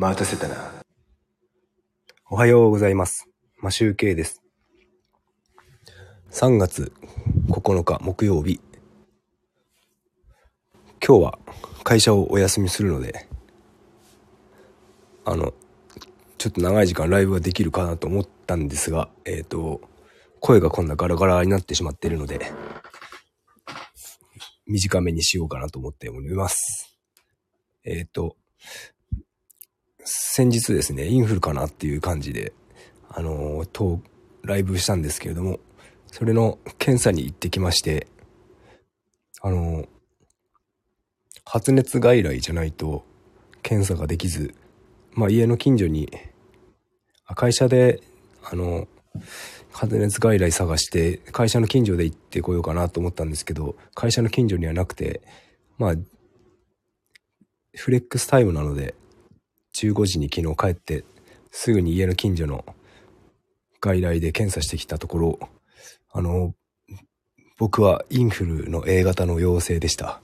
待たせたな。おはようございます。マシュウケイです。3月9日木曜日。今日は会社をお休みするので、あの、ちょっと長い時間ライブができるかなと思ったんですが、えっ、と、声がこんなガラガラになってしまっているので、短めにしようかなと思っております。えっ、と、先日ですね、インフルかなっていう感じで、あの、と、ライブしたんですけれども、それの検査に行ってきまして、あの、発熱外来じゃないと検査ができず、まあ家の近所に、会社で、あの、発熱外来探して、会社の近所で行ってこようかなと思ったんですけど、会社の近所にはなくて、まあ、フレックスタイムなので、15時に昨日帰って、すぐに家の近所の外来で検査してきたところ、あの、僕はインフルの A 型の陽性でした。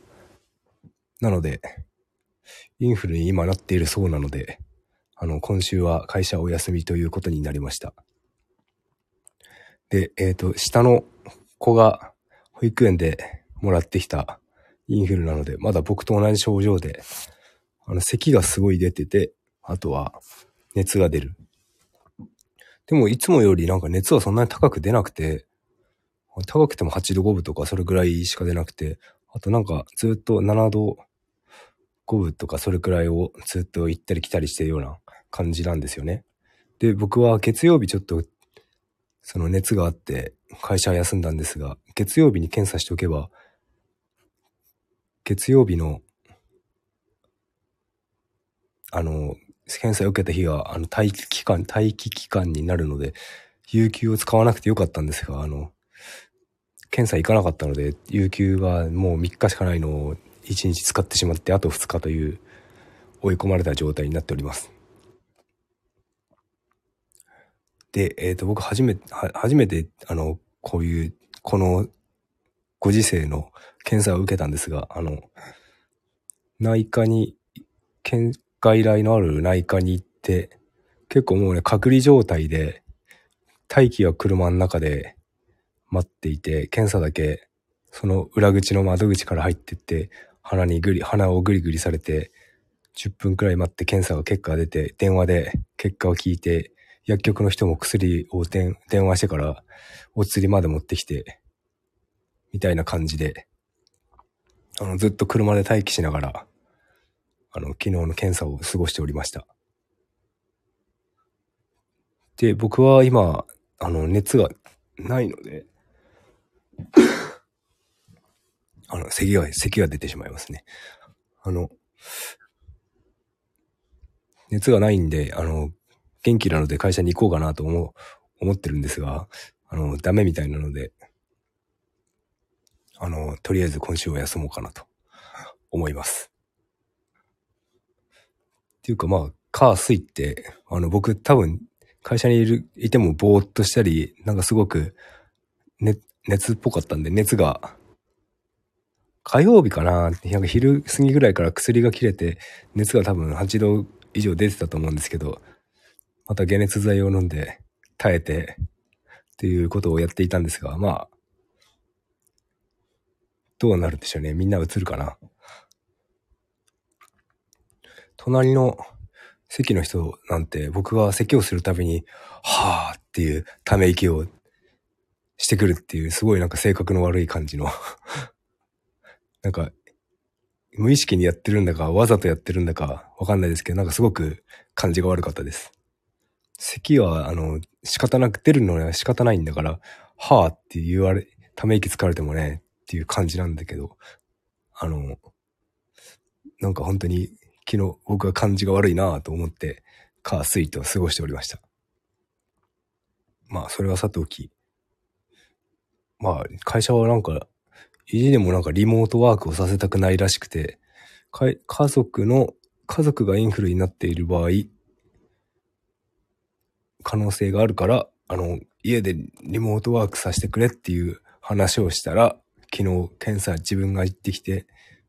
なので、インフルに今なっているそうなので、あの、今週は会社お休みということになりました。で、えっ、と、下の子が保育園でもらってきたインフルなので、まだ僕と同じ症状で、あの、咳がすごい出てて、あとは熱が出る。でも、いつもよりなんか熱はそんなに高く出なくて、高くても8度5分とかそれぐらいしか出なくて、あとなんかずっと7度5分とかそれくらいをずっと行ったり来たりしてるような感じなんですよね。で、僕は月曜日ちょっとその熱があって会社休んだんですが、月曜日に検査しておけば、月曜日のあの、検査を受けた日は、あの、待機期間、待機期間になるので、有給を使わなくてよかったんですが、あの、検査行かなかったので、有給はもう3日しかないのを1日使ってしまって、あと2日という追い込まれた状態になっております。で、えっ、と、僕初めて、初めて、あの、こういう、このご時世の検査を受けたんですが、あの、内科に、検外来のある内科に行って、結構もうね、隔離状態で、待機は車の中で待っていて、検査だけ、その裏口の窓口から入ってって、鼻にぐり、鼻をぐりぐりされて、10分くらい待って検査が結果が出て、電話で結果を聞いて、薬局の人も薬を電話してから、お釣りまで持ってきて、みたいな感じで、あの、ずっと車で待機しながら、あの、昨日の検査を過ごしておりました。で、僕は今、あの、熱がないので、あの、咳が、咳が出てしまいますね。あの、熱がないんで、あの、元気なので会社に行こうかなと思う、思ってるんですが、あの、ダメみたいなので、あの、とりあえず今週は休もうかなと思います。っていうかまあ、カースイって、あの、僕多分、会社にいる、いてもぼーっとしたり、なんかすごく、ね、熱っぽかったんで、熱が、火曜日かななんか昼過ぎぐらいから薬が切れて、熱が多分8度以上出てたと思うんですけど、また解熱剤を飲んで、耐えて、っていうことをやっていたんですが、まあ、どうなるんでしょうね。みんな映るかな。隣の席の人なんて僕が咳をするたびに、はぁっていうため息をしてくるっていう、すごいなんか性格の悪い感じの なんか、無意識にやってるんだか、わざとやってるんだか、わかんないですけど、なんかすごく感じが悪かったです。咳は、あの、仕方なく出るのは仕方ないんだから、はぁって言われ、ため息つかれてもね、っていう感じなんだけど、あの、なんか本当に昨日僕は感じが悪いなぁと思って、カースイートを過ごしておりました。まあ、それはさておき。まあ、会社はなんか、意地でもなんかリモートワークをさせたくないらしくて、家族の、家族がインフルになっている場合、可能性があるから、あの、家でリモートワークさせてくれっていう話をしたら、昨日検査自分が行ってきて、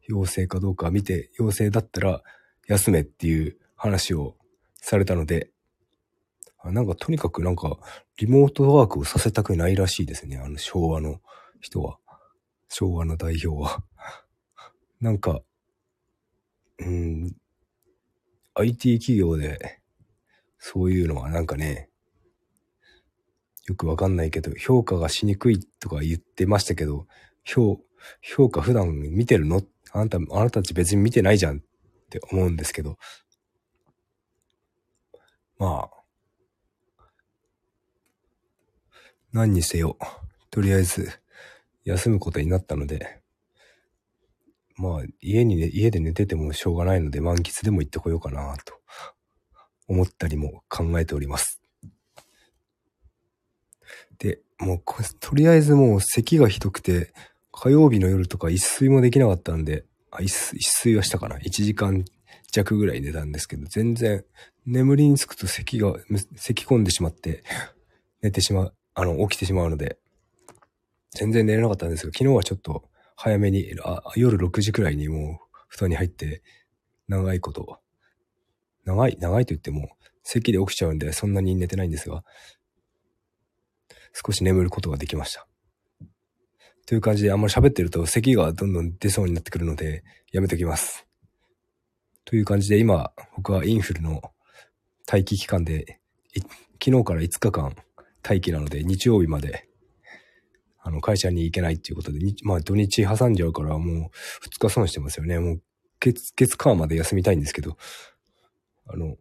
陽性かどうか見て、陽性だったら休めっていう話をされたので、なんかとにかくなんか、リモートワークをさせたくないらしいですね。あの昭和の人は。昭和の代表は。なんか、うん、IT 企業で、そういうのはなんかね、よくわかんないけど、評価がしにくいとか言ってましたけど、評、評価普段見てるの？あなた、あなたたち別に見てないじゃんっって思うんですけど、まあ、何にせよ、とりあえず、休むことになったので、まあ、家にね、家で寝ててもしょうがないので満喫でも行ってこようかなと思ったりも考えております。で、もう、とりあえずもう咳がひどくて、火曜日の夜とか一睡もできなかったんで、あ、一睡はしたかな ?1 時間弱ぐらい寝たんですけど、全然眠りにつくと咳が、咳込んでしまって、寝てしまう、あの、起きてしまうので、全然寝れなかったんですけど、昨日はちょっと早めに、あ夜6時くらいにもう布団に入って、長いこと、長い、長いと言っても、咳で起きちゃうんで、そんなに寝てないんですが、少し眠ることができました。という感じで、あんまり喋ってると咳がどんどん出そうになってくるので、やめときます。という感じで、今、僕はインフルの待機期間で、昨日から5日間待機なので、日曜日まであの、会社に行けないっていうことで、まあ土日挟んじゃうからもう2日損してますよね。もう月、月間まで休みたいんですけど、あの、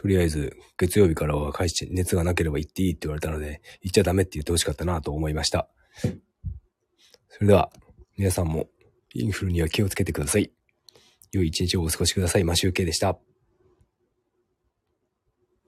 とりあえず月曜日からは返して、熱がなければ行っていいって言われたので、行っちゃダメって言ってほしかったなと思いました。それでは、皆さんもインフルには気をつけてください。良い一日をお過ごしください。マシュウケでした。